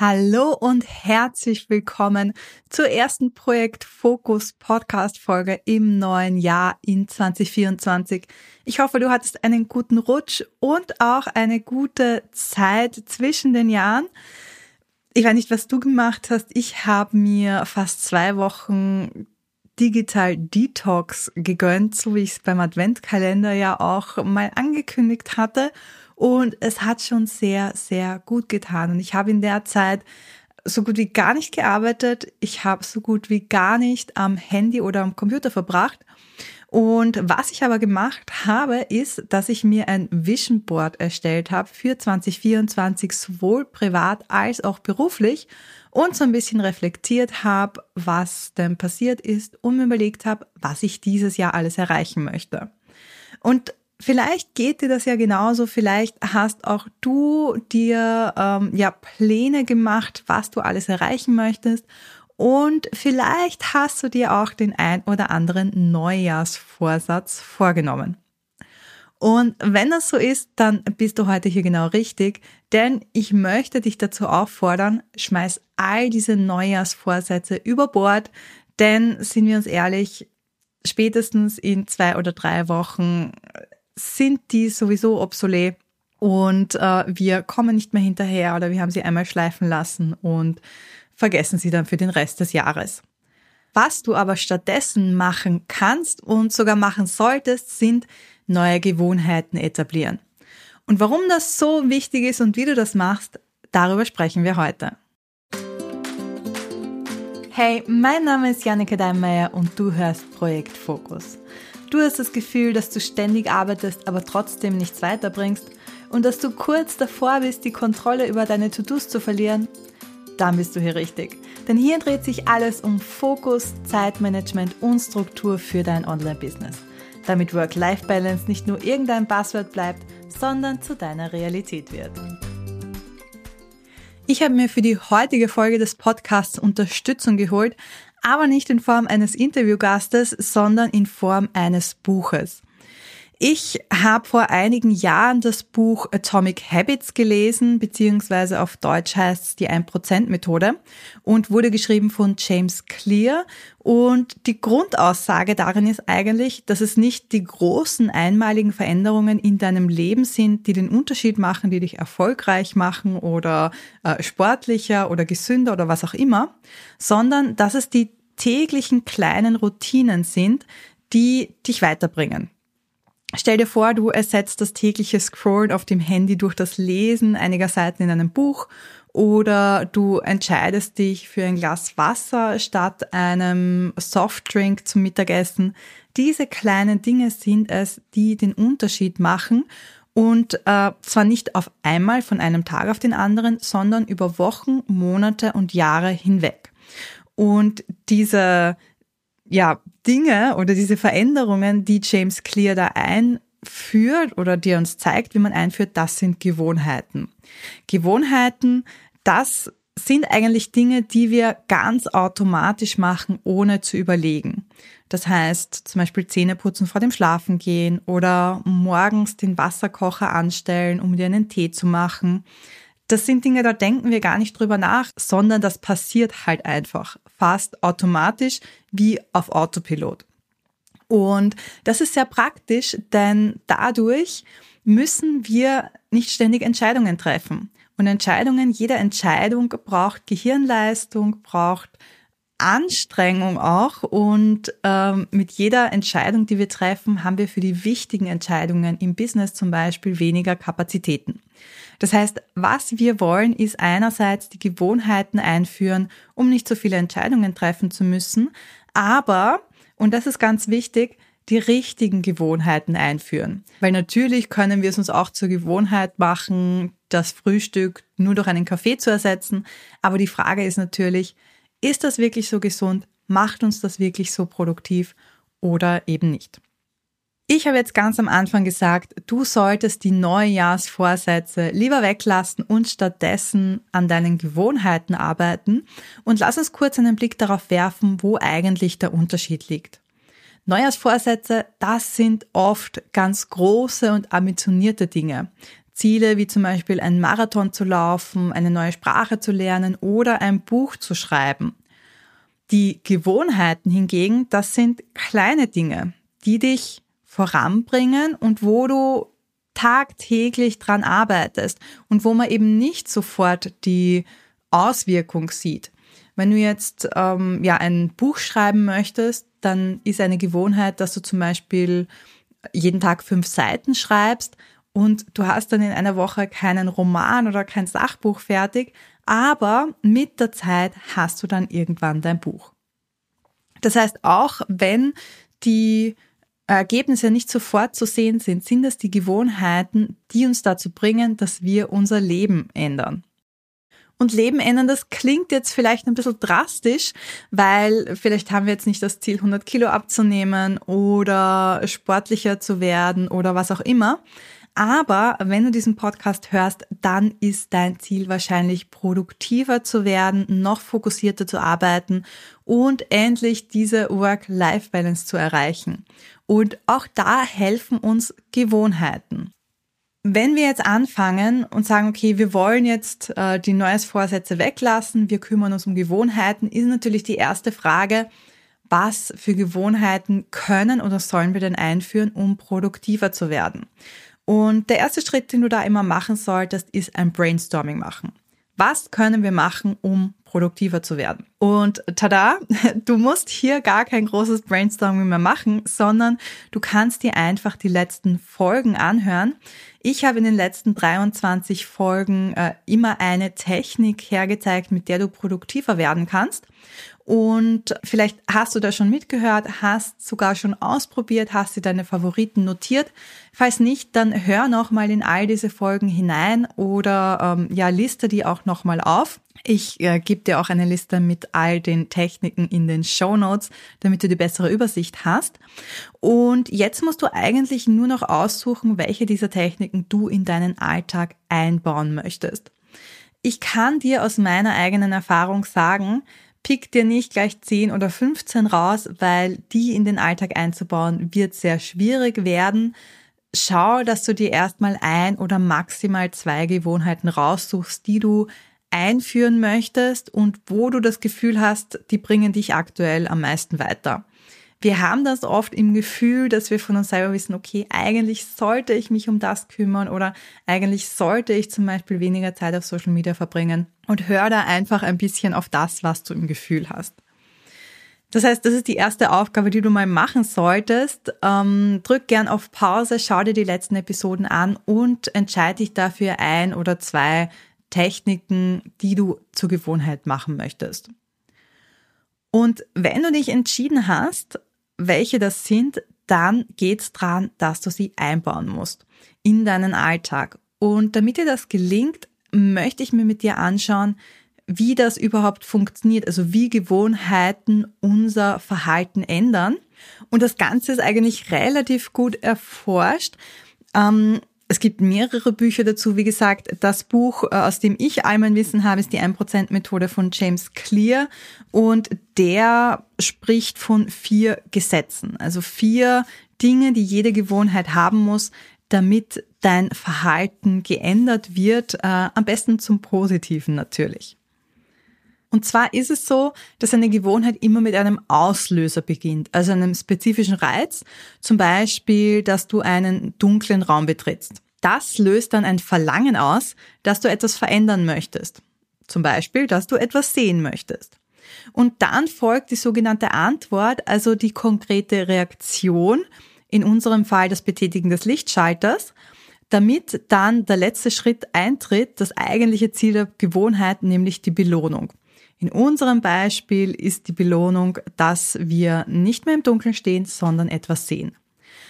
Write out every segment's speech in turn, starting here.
Hallo und herzlich willkommen zur ersten Projekt Fokus Podcast Folge im neuen Jahr in 2024. Ich hoffe, du hattest einen guten Rutsch und auch eine gute Zeit zwischen den Jahren. Ich weiß nicht, was du gemacht hast. Ich habe mir fast zwei Wochen Digital Detox gegönnt, so wie ich es beim Adventkalender ja auch mal angekündigt hatte. Und es hat schon sehr, sehr gut getan. Und ich habe in der Zeit so gut wie gar nicht gearbeitet. Ich habe so gut wie gar nicht am Handy oder am Computer verbracht. Und was ich aber gemacht habe, ist, dass ich mir ein Vision Board erstellt habe für 2024, sowohl privat als auch beruflich und so ein bisschen reflektiert habe, was denn passiert ist und mir überlegt habe, was ich dieses Jahr alles erreichen möchte. Und Vielleicht geht dir das ja genauso. Vielleicht hast auch du dir ähm, ja Pläne gemacht, was du alles erreichen möchtest. Und vielleicht hast du dir auch den ein oder anderen Neujahrsvorsatz vorgenommen. Und wenn das so ist, dann bist du heute hier genau richtig, denn ich möchte dich dazu auffordern, schmeiß all diese Neujahrsvorsätze über Bord, denn sind wir uns ehrlich, spätestens in zwei oder drei Wochen sind die sowieso obsolet und äh, wir kommen nicht mehr hinterher oder wir haben sie einmal schleifen lassen und vergessen sie dann für den Rest des Jahres. Was du aber stattdessen machen kannst und sogar machen solltest, sind neue Gewohnheiten etablieren. Und warum das so wichtig ist und wie du das machst, darüber sprechen wir heute. Hey, mein Name ist Janneke Deinmeier und du hörst Projekt Fokus. Du hast das Gefühl, dass du ständig arbeitest, aber trotzdem nichts weiterbringst und dass du kurz davor bist, die Kontrolle über deine To-Dos zu verlieren? Dann bist du hier richtig. Denn hier dreht sich alles um Fokus, Zeitmanagement und Struktur für dein Online-Business. Damit Work-Life-Balance nicht nur irgendein Passwort bleibt, sondern zu deiner Realität wird. Ich habe mir für die heutige Folge des Podcasts Unterstützung geholt, aber nicht in Form eines Interviewgastes, sondern in Form eines Buches. Ich habe vor einigen Jahren das Buch Atomic Habits gelesen, beziehungsweise auf Deutsch heißt es die 1%-Methode und wurde geschrieben von James Clear. Und die Grundaussage darin ist eigentlich, dass es nicht die großen einmaligen Veränderungen in deinem Leben sind, die den Unterschied machen, die dich erfolgreich machen oder äh, sportlicher oder gesünder oder was auch immer, sondern dass es die täglichen kleinen Routinen sind, die dich weiterbringen. Stell dir vor, du ersetzt das tägliche Scrollen auf dem Handy durch das Lesen einiger Seiten in einem Buch oder du entscheidest dich für ein Glas Wasser statt einem Softdrink zum Mittagessen. Diese kleinen Dinge sind es, die den Unterschied machen und äh, zwar nicht auf einmal von einem Tag auf den anderen, sondern über Wochen, Monate und Jahre hinweg. Und diese ja, Dinge oder diese Veränderungen, die James Clear da einführt oder die er uns zeigt, wie man einführt, das sind Gewohnheiten. Gewohnheiten, das sind eigentlich Dinge, die wir ganz automatisch machen, ohne zu überlegen. Das heißt, zum Beispiel Zähne putzen vor dem Schlafengehen oder morgens den Wasserkocher anstellen, um dir einen Tee zu machen. Das sind Dinge, da denken wir gar nicht drüber nach, sondern das passiert halt einfach fast automatisch wie auf Autopilot. Und das ist sehr praktisch, denn dadurch müssen wir nicht ständig Entscheidungen treffen. Und Entscheidungen, jede Entscheidung braucht Gehirnleistung, braucht Anstrengung auch. Und ähm, mit jeder Entscheidung, die wir treffen, haben wir für die wichtigen Entscheidungen im Business zum Beispiel weniger Kapazitäten. Das heißt, was wir wollen, ist einerseits die Gewohnheiten einführen, um nicht so viele Entscheidungen treffen zu müssen, aber, und das ist ganz wichtig, die richtigen Gewohnheiten einführen. Weil natürlich können wir es uns auch zur Gewohnheit machen, das Frühstück nur durch einen Kaffee zu ersetzen. Aber die Frage ist natürlich, ist das wirklich so gesund? Macht uns das wirklich so produktiv oder eben nicht? Ich habe jetzt ganz am Anfang gesagt, du solltest die Neujahrsvorsätze lieber weglassen und stattdessen an deinen Gewohnheiten arbeiten. Und lass uns kurz einen Blick darauf werfen, wo eigentlich der Unterschied liegt. Neujahrsvorsätze, das sind oft ganz große und ambitionierte Dinge. Ziele wie zum Beispiel einen Marathon zu laufen, eine neue Sprache zu lernen oder ein Buch zu schreiben. Die Gewohnheiten hingegen, das sind kleine Dinge, die dich voranbringen und wo du tagtäglich dran arbeitest und wo man eben nicht sofort die Auswirkung sieht. Wenn du jetzt ähm, ja ein Buch schreiben möchtest, dann ist eine Gewohnheit, dass du zum Beispiel jeden Tag fünf Seiten schreibst und du hast dann in einer Woche keinen Roman oder kein Sachbuch fertig, aber mit der Zeit hast du dann irgendwann dein Buch. Das heißt, auch wenn die Ergebnisse nicht sofort zu sehen sind, sind es die Gewohnheiten, die uns dazu bringen, dass wir unser Leben ändern. Und Leben ändern, das klingt jetzt vielleicht ein bisschen drastisch, weil vielleicht haben wir jetzt nicht das Ziel, 100 Kilo abzunehmen oder sportlicher zu werden oder was auch immer. Aber wenn du diesen Podcast hörst, dann ist dein Ziel wahrscheinlich produktiver zu werden, noch fokussierter zu arbeiten und endlich diese Work-Life-Balance zu erreichen. Und auch da helfen uns Gewohnheiten. Wenn wir jetzt anfangen und sagen, okay, wir wollen jetzt äh, die Neues-Vorsätze weglassen, wir kümmern uns um Gewohnheiten, ist natürlich die erste Frage, was für Gewohnheiten können oder sollen wir denn einführen, um produktiver zu werden? Und der erste Schritt, den du da immer machen solltest, ist ein Brainstorming machen. Was können wir machen, um produktiver zu werden? Und tada, du musst hier gar kein großes Brainstorming mehr machen, sondern du kannst dir einfach die letzten Folgen anhören. Ich habe in den letzten 23 Folgen äh, immer eine Technik hergezeigt, mit der du produktiver werden kannst. Und vielleicht hast du da schon mitgehört, hast sogar schon ausprobiert, hast dir deine Favoriten notiert. Falls nicht, dann hör nochmal in all diese Folgen hinein oder ähm, ja, liste die auch nochmal auf. Ich äh, gebe dir auch eine Liste mit all den Techniken in den Show Notes, damit du die bessere Übersicht hast. Und jetzt musst du eigentlich nur noch aussuchen, welche dieser Techniken du in deinen Alltag einbauen möchtest. Ich kann dir aus meiner eigenen Erfahrung sagen, pick dir nicht gleich 10 oder 15 raus, weil die in den Alltag einzubauen wird sehr schwierig werden. Schau, dass du dir erstmal ein oder maximal zwei Gewohnheiten raussuchst, die du einführen möchtest und wo du das Gefühl hast, die bringen dich aktuell am meisten weiter. Wir haben das oft im Gefühl, dass wir von uns selber wissen, okay, eigentlich sollte ich mich um das kümmern oder eigentlich sollte ich zum Beispiel weniger Zeit auf Social Media verbringen und hör da einfach ein bisschen auf das, was du im Gefühl hast. Das heißt, das ist die erste Aufgabe, die du mal machen solltest. Ähm, drück gern auf Pause, schau dir die letzten Episoden an und entscheide dich dafür ein oder zwei Techniken, die du zur Gewohnheit machen möchtest. Und wenn du dich entschieden hast, welche das sind, dann geht's dran, dass du sie einbauen musst in deinen Alltag. Und damit dir das gelingt, möchte ich mir mit dir anschauen, wie das überhaupt funktioniert, also wie Gewohnheiten unser Verhalten ändern. Und das Ganze ist eigentlich relativ gut erforscht. Ähm, es gibt mehrere Bücher dazu. Wie gesagt, das Buch, äh, aus dem ich all mein Wissen habe, ist die 1%-Methode von James Clear. Und der spricht von vier Gesetzen. Also vier Dinge, die jede Gewohnheit haben muss, damit dein Verhalten geändert wird. Äh, am besten zum Positiven natürlich. Und zwar ist es so, dass eine Gewohnheit immer mit einem Auslöser beginnt, also einem spezifischen Reiz, zum Beispiel, dass du einen dunklen Raum betrittst. Das löst dann ein Verlangen aus, dass du etwas verändern möchtest. Zum Beispiel, dass du etwas sehen möchtest. Und dann folgt die sogenannte Antwort, also die konkrete Reaktion, in unserem Fall das Betätigen des Lichtschalters, damit dann der letzte Schritt eintritt, das eigentliche Ziel der Gewohnheit, nämlich die Belohnung. In unserem Beispiel ist die Belohnung, dass wir nicht mehr im Dunkeln stehen, sondern etwas sehen.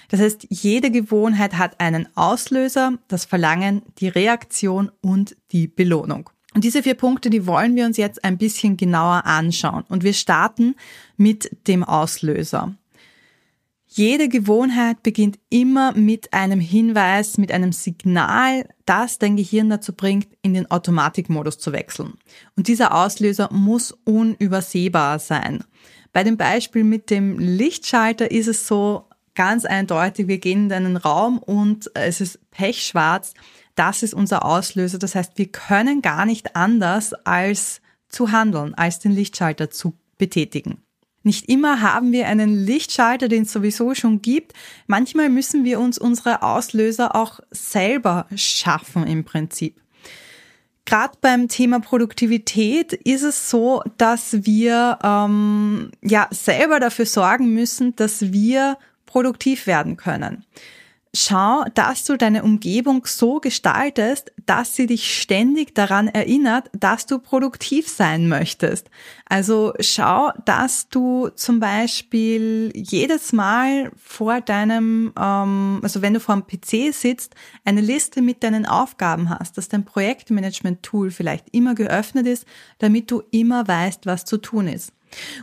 Das heißt, jede Gewohnheit hat einen Auslöser, das Verlangen, die Reaktion und die Belohnung. Und diese vier Punkte, die wollen wir uns jetzt ein bisschen genauer anschauen. Und wir starten mit dem Auslöser. Jede Gewohnheit beginnt immer mit einem Hinweis, mit einem Signal, das dein Gehirn dazu bringt, in den Automatikmodus zu wechseln. Und dieser Auslöser muss unübersehbar sein. Bei dem Beispiel mit dem Lichtschalter ist es so ganz eindeutig, wir gehen in einen Raum und es ist pechschwarz, das ist unser Auslöser. Das heißt, wir können gar nicht anders als zu handeln, als den Lichtschalter zu betätigen. Nicht immer haben wir einen Lichtschalter, den es sowieso schon gibt. Manchmal müssen wir uns unsere Auslöser auch selber schaffen im Prinzip. Gerade beim Thema Produktivität ist es so, dass wir ähm, ja selber dafür sorgen müssen, dass wir produktiv werden können. Schau, dass du deine Umgebung so gestaltest, dass sie dich ständig daran erinnert, dass du produktiv sein möchtest. Also schau, dass du zum Beispiel jedes Mal vor deinem, ähm, also wenn du vor dem PC sitzt, eine Liste mit deinen Aufgaben hast, dass dein Projektmanagement-Tool vielleicht immer geöffnet ist, damit du immer weißt, was zu tun ist.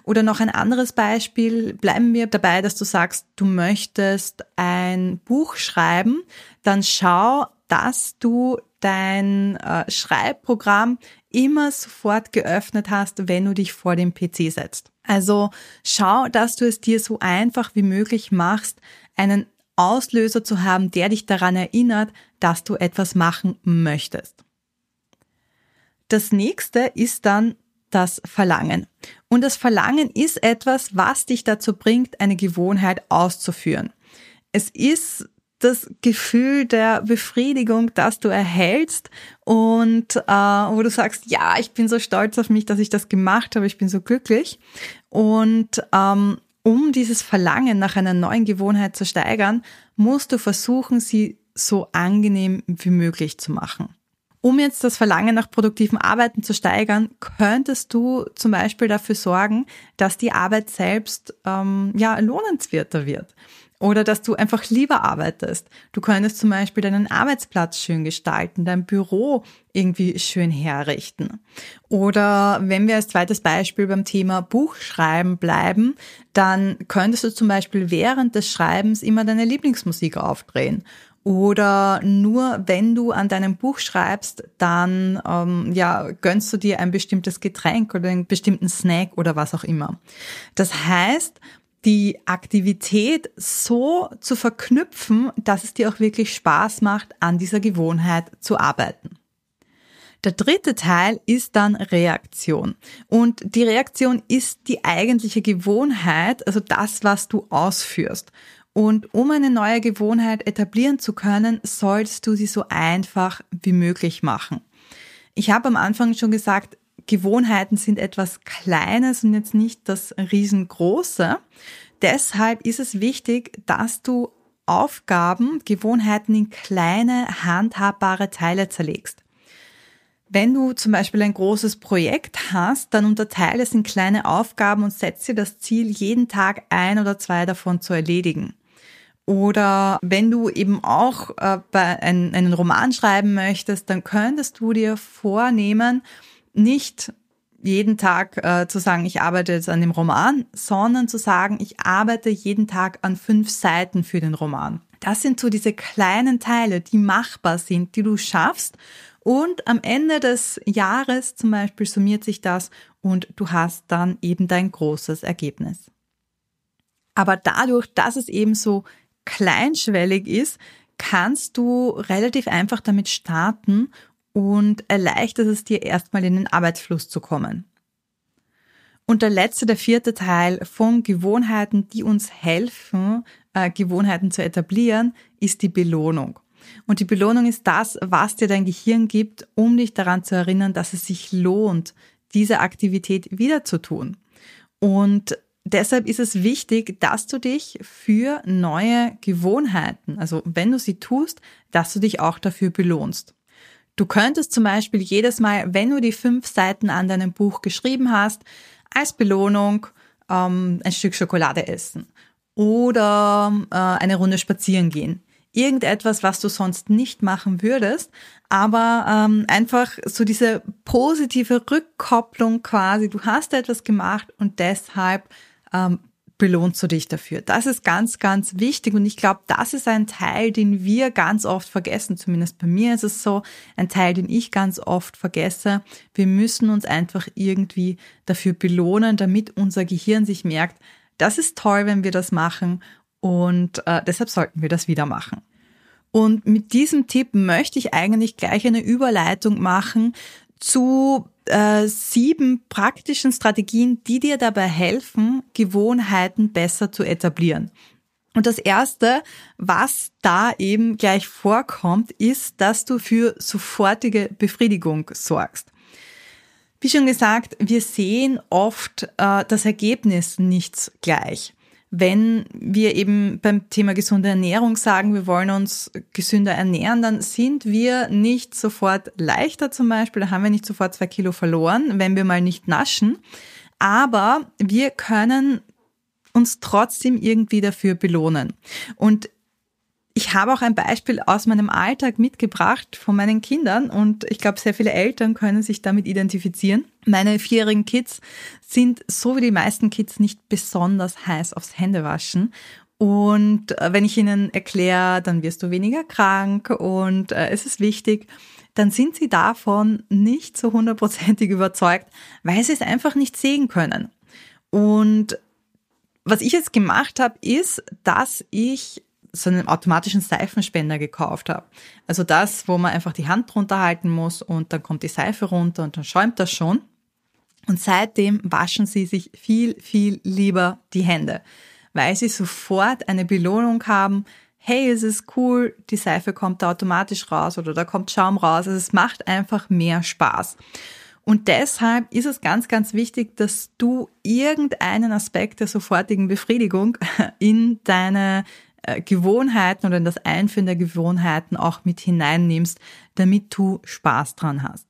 Oder noch ein anderes Beispiel, bleiben wir dabei, dass du sagst, du möchtest ein Buch schreiben, dann schau, dass du dein äh, Schreibprogramm immer sofort geöffnet hast, wenn du dich vor dem PC setzt. Also schau, dass du es dir so einfach wie möglich machst, einen Auslöser zu haben, der dich daran erinnert, dass du etwas machen möchtest. Das nächste ist dann das Verlangen. Und das Verlangen ist etwas, was dich dazu bringt, eine Gewohnheit auszuführen. Es ist das Gefühl der Befriedigung, das du erhältst und äh, wo du sagst, ja, ich bin so stolz auf mich, dass ich das gemacht habe, ich bin so glücklich. Und ähm, um dieses Verlangen nach einer neuen Gewohnheit zu steigern, musst du versuchen, sie so angenehm wie möglich zu machen. Um jetzt das Verlangen nach produktivem Arbeiten zu steigern, könntest du zum Beispiel dafür sorgen, dass die Arbeit selbst ähm, ja lohnenswerter wird oder dass du einfach lieber arbeitest. Du könntest zum Beispiel deinen Arbeitsplatz schön gestalten, dein Büro irgendwie schön herrichten. Oder wenn wir als zweites Beispiel beim Thema Buchschreiben bleiben, dann könntest du zum Beispiel während des Schreibens immer deine Lieblingsmusik aufdrehen oder nur wenn du an deinem Buch schreibst, dann ähm, ja, gönnst du dir ein bestimmtes Getränk oder einen bestimmten Snack oder was auch immer. Das heißt, die Aktivität so zu verknüpfen, dass es dir auch wirklich Spaß macht, an dieser Gewohnheit zu arbeiten. Der dritte Teil ist dann Reaktion. Und die Reaktion ist die eigentliche Gewohnheit, also das, was du ausführst. Und um eine neue Gewohnheit etablieren zu können, sollst du sie so einfach wie möglich machen. Ich habe am Anfang schon gesagt, Gewohnheiten sind etwas Kleines und jetzt nicht das Riesengroße. Deshalb ist es wichtig, dass du Aufgaben, Gewohnheiten in kleine, handhabbare Teile zerlegst. Wenn du zum Beispiel ein großes Projekt hast, dann unterteile es in kleine Aufgaben und setze dir das Ziel, jeden Tag ein oder zwei davon zu erledigen. Oder wenn du eben auch äh, ein, einen Roman schreiben möchtest, dann könntest du dir vornehmen, nicht jeden Tag äh, zu sagen, ich arbeite jetzt an dem Roman, sondern zu sagen, ich arbeite jeden Tag an fünf Seiten für den Roman. Das sind so diese kleinen Teile, die machbar sind, die du schaffst. Und am Ende des Jahres zum Beispiel summiert sich das und du hast dann eben dein großes Ergebnis. Aber dadurch, dass es eben so kleinschwellig ist, kannst du relativ einfach damit starten und erleichtert es dir erstmal in den Arbeitsfluss zu kommen. Und der letzte, der vierte Teil von Gewohnheiten, die uns helfen, äh, Gewohnheiten zu etablieren, ist die Belohnung. Und die Belohnung ist das, was dir dein Gehirn gibt, um dich daran zu erinnern, dass es sich lohnt, diese Aktivität wieder zu tun. Und deshalb ist es wichtig, dass du dich für neue Gewohnheiten, also wenn du sie tust, dass du dich auch dafür belohnst. Du könntest zum Beispiel jedes Mal, wenn du die fünf Seiten an deinem Buch geschrieben hast, als Belohnung ähm, ein Stück Schokolade essen oder äh, eine Runde spazieren gehen. Irgendetwas, was du sonst nicht machen würdest, aber ähm, einfach so diese positive Rückkopplung quasi. Du hast etwas gemacht und deshalb ähm, belohnst du dich dafür. Das ist ganz, ganz wichtig und ich glaube, das ist ein Teil, den wir ganz oft vergessen. Zumindest bei mir ist es so, ein Teil, den ich ganz oft vergesse. Wir müssen uns einfach irgendwie dafür belohnen, damit unser Gehirn sich merkt, das ist toll, wenn wir das machen und äh, deshalb sollten wir das wieder machen. Und mit diesem Tipp möchte ich eigentlich gleich eine Überleitung machen zu äh, sieben praktischen Strategien, die dir dabei helfen, Gewohnheiten besser zu etablieren. Und das erste, was da eben gleich vorkommt, ist, dass du für sofortige Befriedigung sorgst. Wie schon gesagt, wir sehen oft äh, das Ergebnis nicht gleich. Wenn wir eben beim Thema gesunde Ernährung sagen, wir wollen uns gesünder ernähren, dann sind wir nicht sofort leichter zum Beispiel, da haben wir nicht sofort zwei Kilo verloren, wenn wir mal nicht naschen. Aber wir können uns trotzdem irgendwie dafür belohnen. Und ich habe auch ein Beispiel aus meinem Alltag mitgebracht von meinen Kindern und ich glaube, sehr viele Eltern können sich damit identifizieren. Meine vierjährigen Kids sind so wie die meisten Kids nicht besonders heiß aufs Händewaschen. Und äh, wenn ich ihnen erkläre, dann wirst du weniger krank und äh, es ist wichtig, dann sind sie davon nicht so hundertprozentig überzeugt, weil sie es einfach nicht sehen können. Und was ich jetzt gemacht habe, ist, dass ich so einen automatischen Seifenspender gekauft habe. Also das, wo man einfach die Hand drunter halten muss und dann kommt die Seife runter und dann schäumt das schon. Und seitdem waschen sie sich viel, viel lieber die Hände, weil sie sofort eine Belohnung haben. Hey, es ist cool, die Seife kommt da automatisch raus oder da kommt Schaum raus. Also es macht einfach mehr Spaß. Und deshalb ist es ganz, ganz wichtig, dass du irgendeinen Aspekt der sofortigen Befriedigung in deine Gewohnheiten oder in das Einführen der Gewohnheiten auch mit hineinnimmst, damit du Spaß dran hast.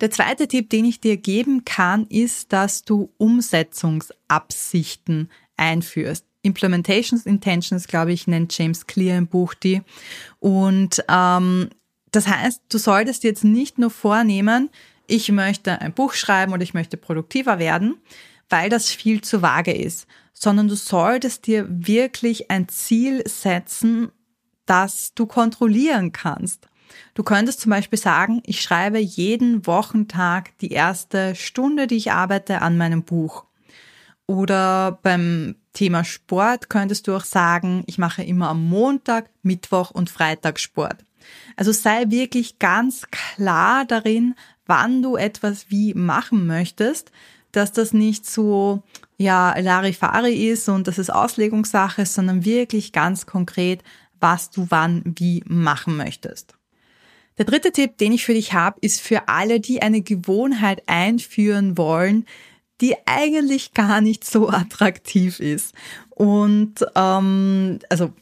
Der zweite Tipp, den ich dir geben kann, ist, dass du Umsetzungsabsichten einführst. Implementations Intentions, glaube ich, nennt James Clear im Buch die. Und ähm, das heißt, du solltest jetzt nicht nur vornehmen, ich möchte ein Buch schreiben oder ich möchte produktiver werden, weil das viel zu vage ist, sondern du solltest dir wirklich ein Ziel setzen, das du kontrollieren kannst. Du könntest zum Beispiel sagen, ich schreibe jeden Wochentag die erste Stunde, die ich arbeite, an meinem Buch. Oder beim Thema Sport könntest du auch sagen, ich mache immer am Montag, Mittwoch und Freitag Sport. Also sei wirklich ganz klar darin, wann du etwas wie machen möchtest, dass das nicht so, ja, Larifari ist und das ist Auslegungssache, sondern wirklich ganz konkret, was du wann wie machen möchtest. Der dritte Tipp, den ich für dich habe, ist für alle, die eine Gewohnheit einführen wollen, die eigentlich gar nicht so attraktiv ist. Und ähm, also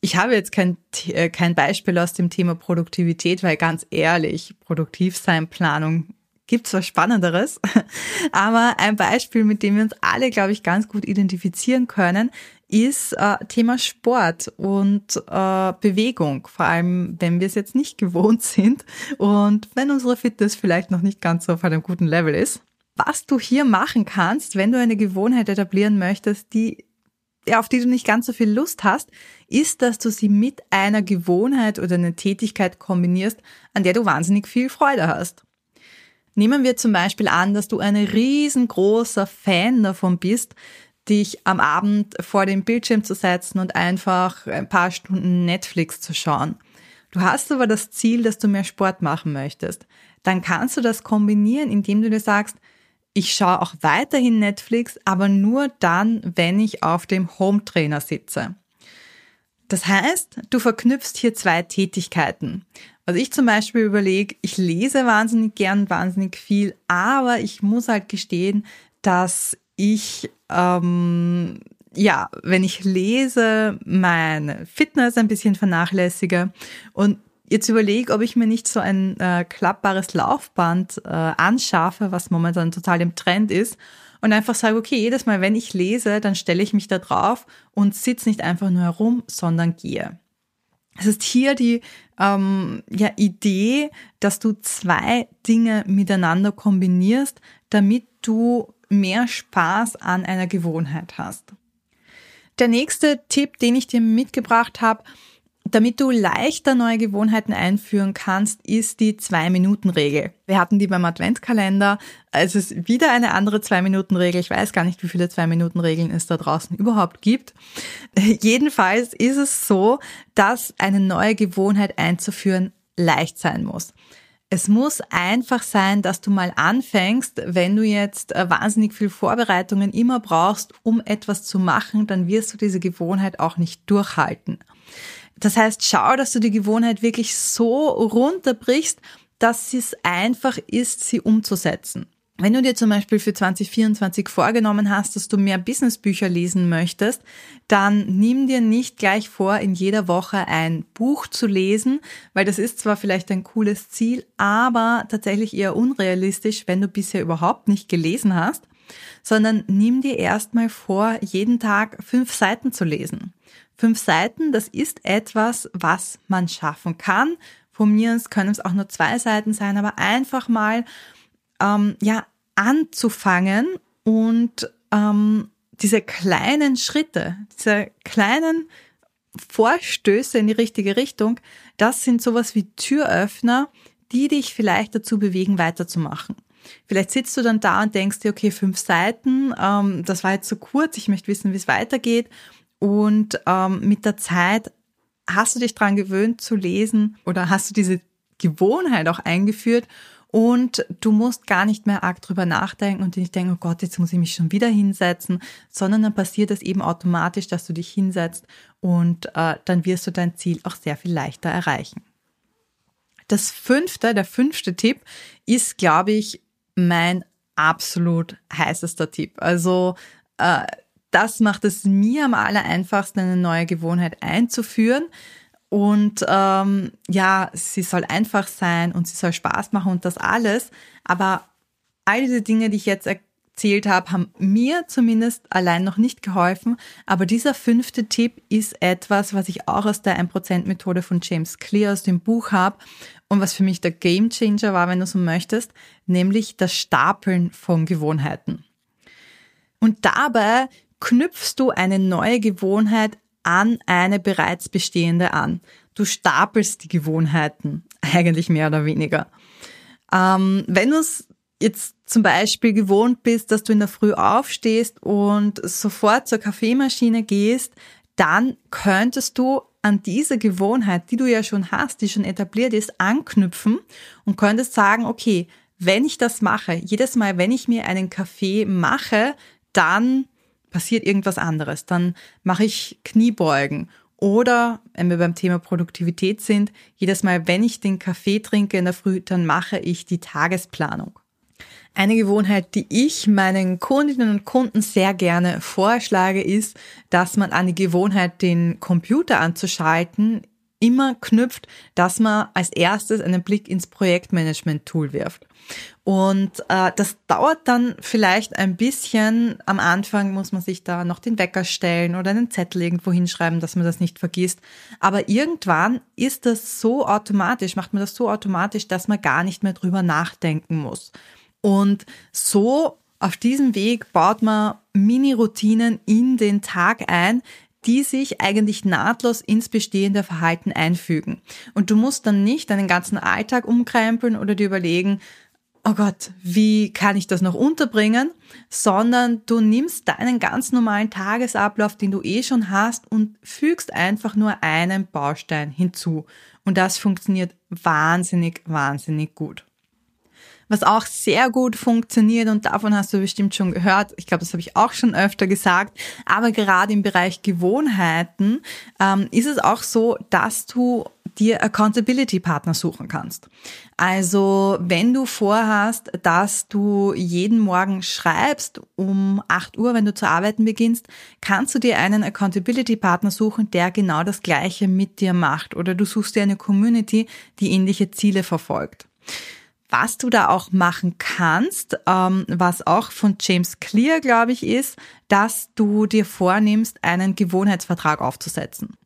ich habe jetzt kein, äh, kein Beispiel aus dem Thema Produktivität, weil ganz ehrlich, Produktivseinplanung gibt's was Spannenderes. Aber ein Beispiel, mit dem wir uns alle, glaube ich, ganz gut identifizieren können, ist äh, Thema Sport und äh, Bewegung, vor allem wenn wir es jetzt nicht gewohnt sind und wenn unsere Fitness vielleicht noch nicht ganz so auf einem guten Level ist. Was du hier machen kannst, wenn du eine Gewohnheit etablieren möchtest, die auf die du nicht ganz so viel Lust hast, ist, dass du sie mit einer Gewohnheit oder einer Tätigkeit kombinierst, an der du wahnsinnig viel Freude hast. Nehmen wir zum Beispiel an, dass du ein riesengroßer Fan davon bist, dich am Abend vor den Bildschirm zu setzen und einfach ein paar Stunden Netflix zu schauen. Du hast aber das Ziel, dass du mehr Sport machen möchtest. Dann kannst du das kombinieren, indem du dir sagst, ich schaue auch weiterhin Netflix, aber nur dann, wenn ich auf dem Home Trainer sitze. Das heißt, du verknüpfst hier zwei Tätigkeiten. Also ich zum Beispiel überlege, ich lese wahnsinnig gern, wahnsinnig viel, aber ich muss halt gestehen, dass ich, ähm, ja, wenn ich lese, meine Fitness ein bisschen vernachlässige und jetzt überlege, ob ich mir nicht so ein äh, klappbares Laufband äh, anschaffe, was momentan total im Trend ist, und einfach sage, okay, jedes Mal, wenn ich lese, dann stelle ich mich da drauf und sitze nicht einfach nur herum, sondern gehe. Es ist hier die ähm, ja, Idee, dass du zwei Dinge miteinander kombinierst, damit du mehr Spaß an einer Gewohnheit hast. Der nächste Tipp, den ich dir mitgebracht habe, damit du leichter neue Gewohnheiten einführen kannst, ist die Zwei-Minuten-Regel. Wir hatten die beim Adventskalender. Es ist wieder eine andere Zwei-Minuten-Regel. Ich weiß gar nicht, wie viele Zwei-Minuten-Regeln es da draußen überhaupt gibt. Jedenfalls ist es so, dass eine neue Gewohnheit einzuführen leicht sein muss. Es muss einfach sein, dass du mal anfängst, wenn du jetzt äh, wahnsinnig viel Vorbereitungen immer brauchst, um etwas zu machen, dann wirst du diese Gewohnheit auch nicht durchhalten. Das heißt, schau, dass du die Gewohnheit wirklich so runterbrichst, dass es einfach ist, sie umzusetzen. Wenn du dir zum Beispiel für 2024 vorgenommen hast, dass du mehr Businessbücher lesen möchtest, dann nimm dir nicht gleich vor, in jeder Woche ein Buch zu lesen, weil das ist zwar vielleicht ein cooles Ziel, aber tatsächlich eher unrealistisch, wenn du bisher überhaupt nicht gelesen hast, sondern nimm dir erstmal vor, jeden Tag fünf Seiten zu lesen. Fünf Seiten, das ist etwas, was man schaffen kann. Von mir aus können es auch nur zwei Seiten sein, aber einfach mal ähm, ja anzufangen und ähm, diese kleinen Schritte, diese kleinen Vorstöße in die richtige Richtung, das sind sowas wie Türöffner, die dich vielleicht dazu bewegen, weiterzumachen. Vielleicht sitzt du dann da und denkst dir, okay, fünf Seiten, ähm, das war jetzt so kurz, ich möchte wissen, wie es weitergeht. Und ähm, mit der Zeit hast du dich dran gewöhnt zu lesen oder hast du diese Gewohnheit auch eingeführt und du musst gar nicht mehr arg drüber nachdenken und nicht denken, oh Gott, jetzt muss ich mich schon wieder hinsetzen, sondern dann passiert es eben automatisch, dass du dich hinsetzt und äh, dann wirst du dein Ziel auch sehr viel leichter erreichen. Das fünfte, der fünfte Tipp ist, glaube ich, mein absolut heißester Tipp. Also äh, das macht es mir am aller einfachsten, eine neue Gewohnheit einzuführen. Und ähm, ja, sie soll einfach sein und sie soll Spaß machen und das alles. Aber all diese Dinge, die ich jetzt erzählt habe, haben mir zumindest allein noch nicht geholfen. Aber dieser fünfte Tipp ist etwas, was ich auch aus der 1%-Methode von James Clear aus dem Buch habe und was für mich der Game Changer war, wenn du so möchtest, nämlich das Stapeln von Gewohnheiten. Und dabei knüpfst du eine neue Gewohnheit an eine bereits bestehende an. Du stapelst die Gewohnheiten, eigentlich mehr oder weniger. Ähm, wenn du es jetzt zum Beispiel gewohnt bist, dass du in der Früh aufstehst und sofort zur Kaffeemaschine gehst, dann könntest du an diese Gewohnheit, die du ja schon hast, die schon etabliert ist, anknüpfen und könntest sagen, okay, wenn ich das mache, jedes Mal, wenn ich mir einen Kaffee mache, dann passiert irgendwas anderes. Dann mache ich Kniebeugen. Oder, wenn wir beim Thema Produktivität sind, jedes Mal, wenn ich den Kaffee trinke in der Früh, dann mache ich die Tagesplanung. Eine Gewohnheit, die ich meinen Kundinnen und Kunden sehr gerne vorschlage, ist, dass man an die Gewohnheit, den Computer anzuschalten, immer knüpft, dass man als erstes einen Blick ins Projektmanagement-Tool wirft. Und äh, das dauert dann vielleicht ein bisschen. Am Anfang muss man sich da noch den Wecker stellen oder einen Zettel irgendwo hinschreiben, dass man das nicht vergisst. Aber irgendwann ist das so automatisch, macht man das so automatisch, dass man gar nicht mehr drüber nachdenken muss. Und so auf diesem Weg baut man Mini-Routinen in den Tag ein, die sich eigentlich nahtlos ins bestehende Verhalten einfügen. Und du musst dann nicht deinen ganzen Alltag umkrempeln oder dir überlegen, oh Gott, wie kann ich das noch unterbringen, sondern du nimmst deinen ganz normalen Tagesablauf, den du eh schon hast und fügst einfach nur einen Baustein hinzu. Und das funktioniert wahnsinnig, wahnsinnig gut. Was auch sehr gut funktioniert und davon hast du bestimmt schon gehört, ich glaube, das habe ich auch schon öfter gesagt, aber gerade im Bereich Gewohnheiten ähm, ist es auch so, dass du dir Accountability-Partner suchen kannst. Also wenn du vorhast, dass du jeden Morgen schreibst um 8 Uhr, wenn du zu arbeiten beginnst, kannst du dir einen Accountability-Partner suchen, der genau das Gleiche mit dir macht. Oder du suchst dir eine Community, die ähnliche Ziele verfolgt. Was du da auch machen kannst, ähm, was auch von James Clear, glaube ich, ist, dass du dir vornimmst, einen Gewohnheitsvertrag aufzusetzen.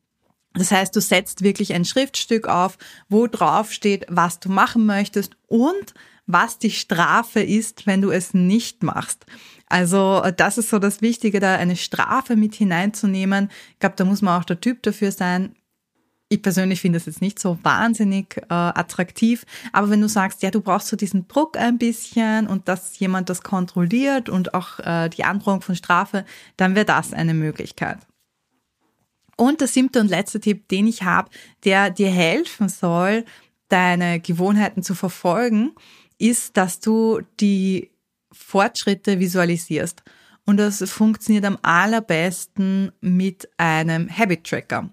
Das heißt, du setzt wirklich ein Schriftstück auf, wo drauf steht, was du machen möchtest und was die Strafe ist, wenn du es nicht machst. Also das ist so das Wichtige, da eine Strafe mit hineinzunehmen. Ich glaube, da muss man auch der Typ dafür sein. Ich persönlich finde das jetzt nicht so wahnsinnig äh, attraktiv, aber wenn du sagst, ja, du brauchst so diesen Druck ein bisschen und dass jemand das kontrolliert und auch äh, die Androhung von Strafe, dann wäre das eine Möglichkeit. Und der siebte und letzte Tipp, den ich habe, der dir helfen soll, deine Gewohnheiten zu verfolgen, ist, dass du die Fortschritte visualisierst. Und das funktioniert am allerbesten mit einem Habit Tracker.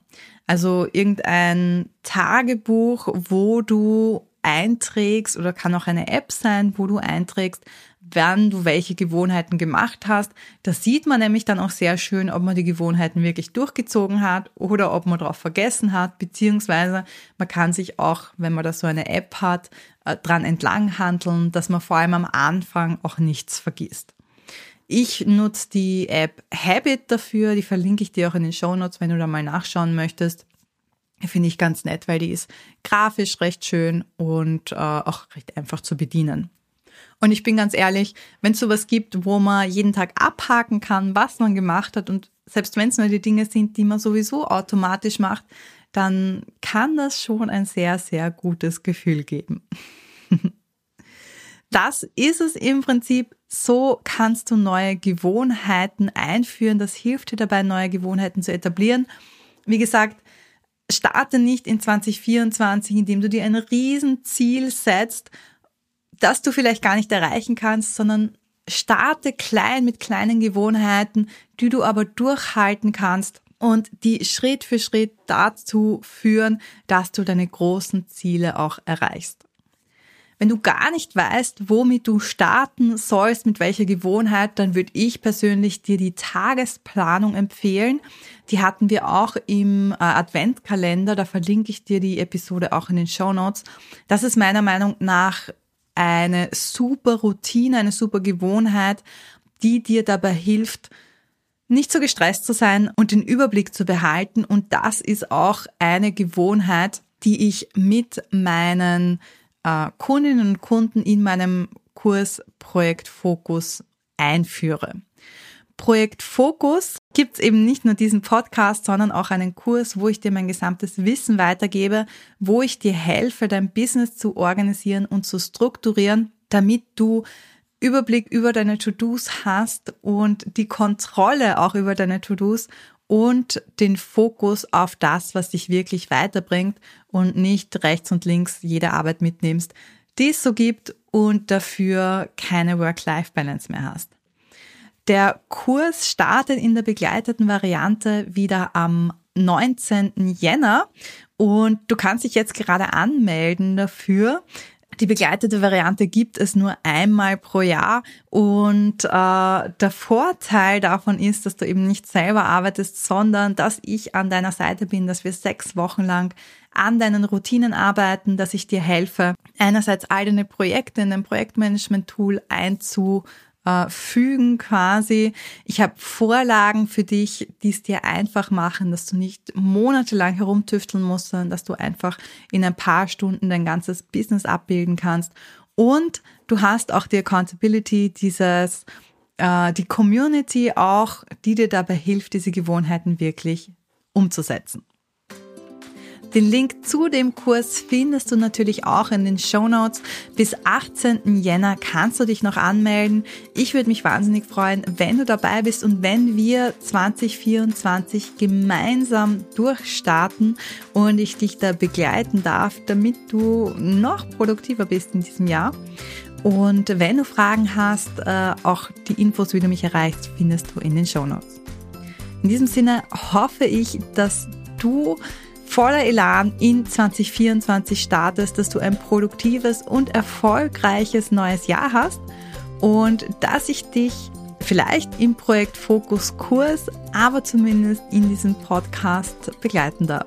Also irgendein Tagebuch, wo du einträgst oder kann auch eine App sein, wo du einträgst, wann du welche Gewohnheiten gemacht hast. Da sieht man nämlich dann auch sehr schön, ob man die Gewohnheiten wirklich durchgezogen hat oder ob man darauf vergessen hat, beziehungsweise man kann sich auch, wenn man da so eine App hat, äh, dran entlang handeln, dass man vor allem am Anfang auch nichts vergisst. Ich nutze die App Habit dafür, die verlinke ich dir auch in den Show Notes, wenn du da mal nachschauen möchtest. Finde ich ganz nett, weil die ist grafisch recht schön und äh, auch recht einfach zu bedienen. Und ich bin ganz ehrlich, wenn es sowas gibt, wo man jeden Tag abhaken kann, was man gemacht hat und selbst wenn es nur die Dinge sind, die man sowieso automatisch macht, dann kann das schon ein sehr, sehr gutes Gefühl geben. Das ist es im Prinzip. So kannst du neue Gewohnheiten einführen. Das hilft dir dabei, neue Gewohnheiten zu etablieren. Wie gesagt, starte nicht in 2024, indem du dir ein Riesenziel setzt, das du vielleicht gar nicht erreichen kannst, sondern starte klein mit kleinen Gewohnheiten, die du aber durchhalten kannst und die Schritt für Schritt dazu führen, dass du deine großen Ziele auch erreichst. Wenn du gar nicht weißt, womit du starten sollst, mit welcher Gewohnheit, dann würde ich persönlich dir die Tagesplanung empfehlen. Die hatten wir auch im äh, Adventkalender, da verlinke ich dir die Episode auch in den Show Notes. Das ist meiner Meinung nach eine super Routine, eine super Gewohnheit, die dir dabei hilft, nicht so gestresst zu sein und den Überblick zu behalten. Und das ist auch eine Gewohnheit, die ich mit meinen äh, Kundinnen und Kunden in meinem Kurs Projekt Fokus einführe. Projekt Fokus gibt es eben nicht nur diesen Podcast, sondern auch einen Kurs, wo ich dir mein gesamtes Wissen weitergebe, wo ich dir helfe, dein Business zu organisieren und zu strukturieren, damit du Überblick über deine To-Dos hast und die Kontrolle auch über deine To-Dos und den Fokus auf das, was dich wirklich weiterbringt und nicht rechts und links jede Arbeit mitnimmst, die es so gibt und dafür keine Work-Life-Balance mehr hast. Der Kurs startet in der begleiteten Variante wieder am 19. Jänner und du kannst dich jetzt gerade anmelden dafür. Die begleitete Variante gibt es nur einmal pro Jahr. Und äh, der Vorteil davon ist, dass du eben nicht selber arbeitest, sondern dass ich an deiner Seite bin, dass wir sechs Wochen lang an deinen Routinen arbeiten, dass ich dir helfe, einerseits all deine Projekte in dein Projektmanagement-Tool einzu äh, fügen quasi. Ich habe Vorlagen für dich, die es dir einfach machen, dass du nicht monatelang herumtüfteln musst, sondern dass du einfach in ein paar Stunden dein ganzes Business abbilden kannst. Und du hast auch die Accountability, dieses, äh, die Community auch, die dir dabei hilft, diese Gewohnheiten wirklich umzusetzen. Den Link zu dem Kurs findest du natürlich auch in den Show Notes. Bis 18. Jänner kannst du dich noch anmelden. Ich würde mich wahnsinnig freuen, wenn du dabei bist und wenn wir 2024 gemeinsam durchstarten und ich dich da begleiten darf, damit du noch produktiver bist in diesem Jahr. Und wenn du Fragen hast, äh, auch die Infos, wie du mich erreichst, findest du in den Show Notes. In diesem Sinne hoffe ich, dass du voller Elan in 2024 startest, dass du ein produktives und erfolgreiches neues Jahr hast und dass ich dich vielleicht im Projekt Fokus Kurs, aber zumindest in diesem Podcast begleiten darf.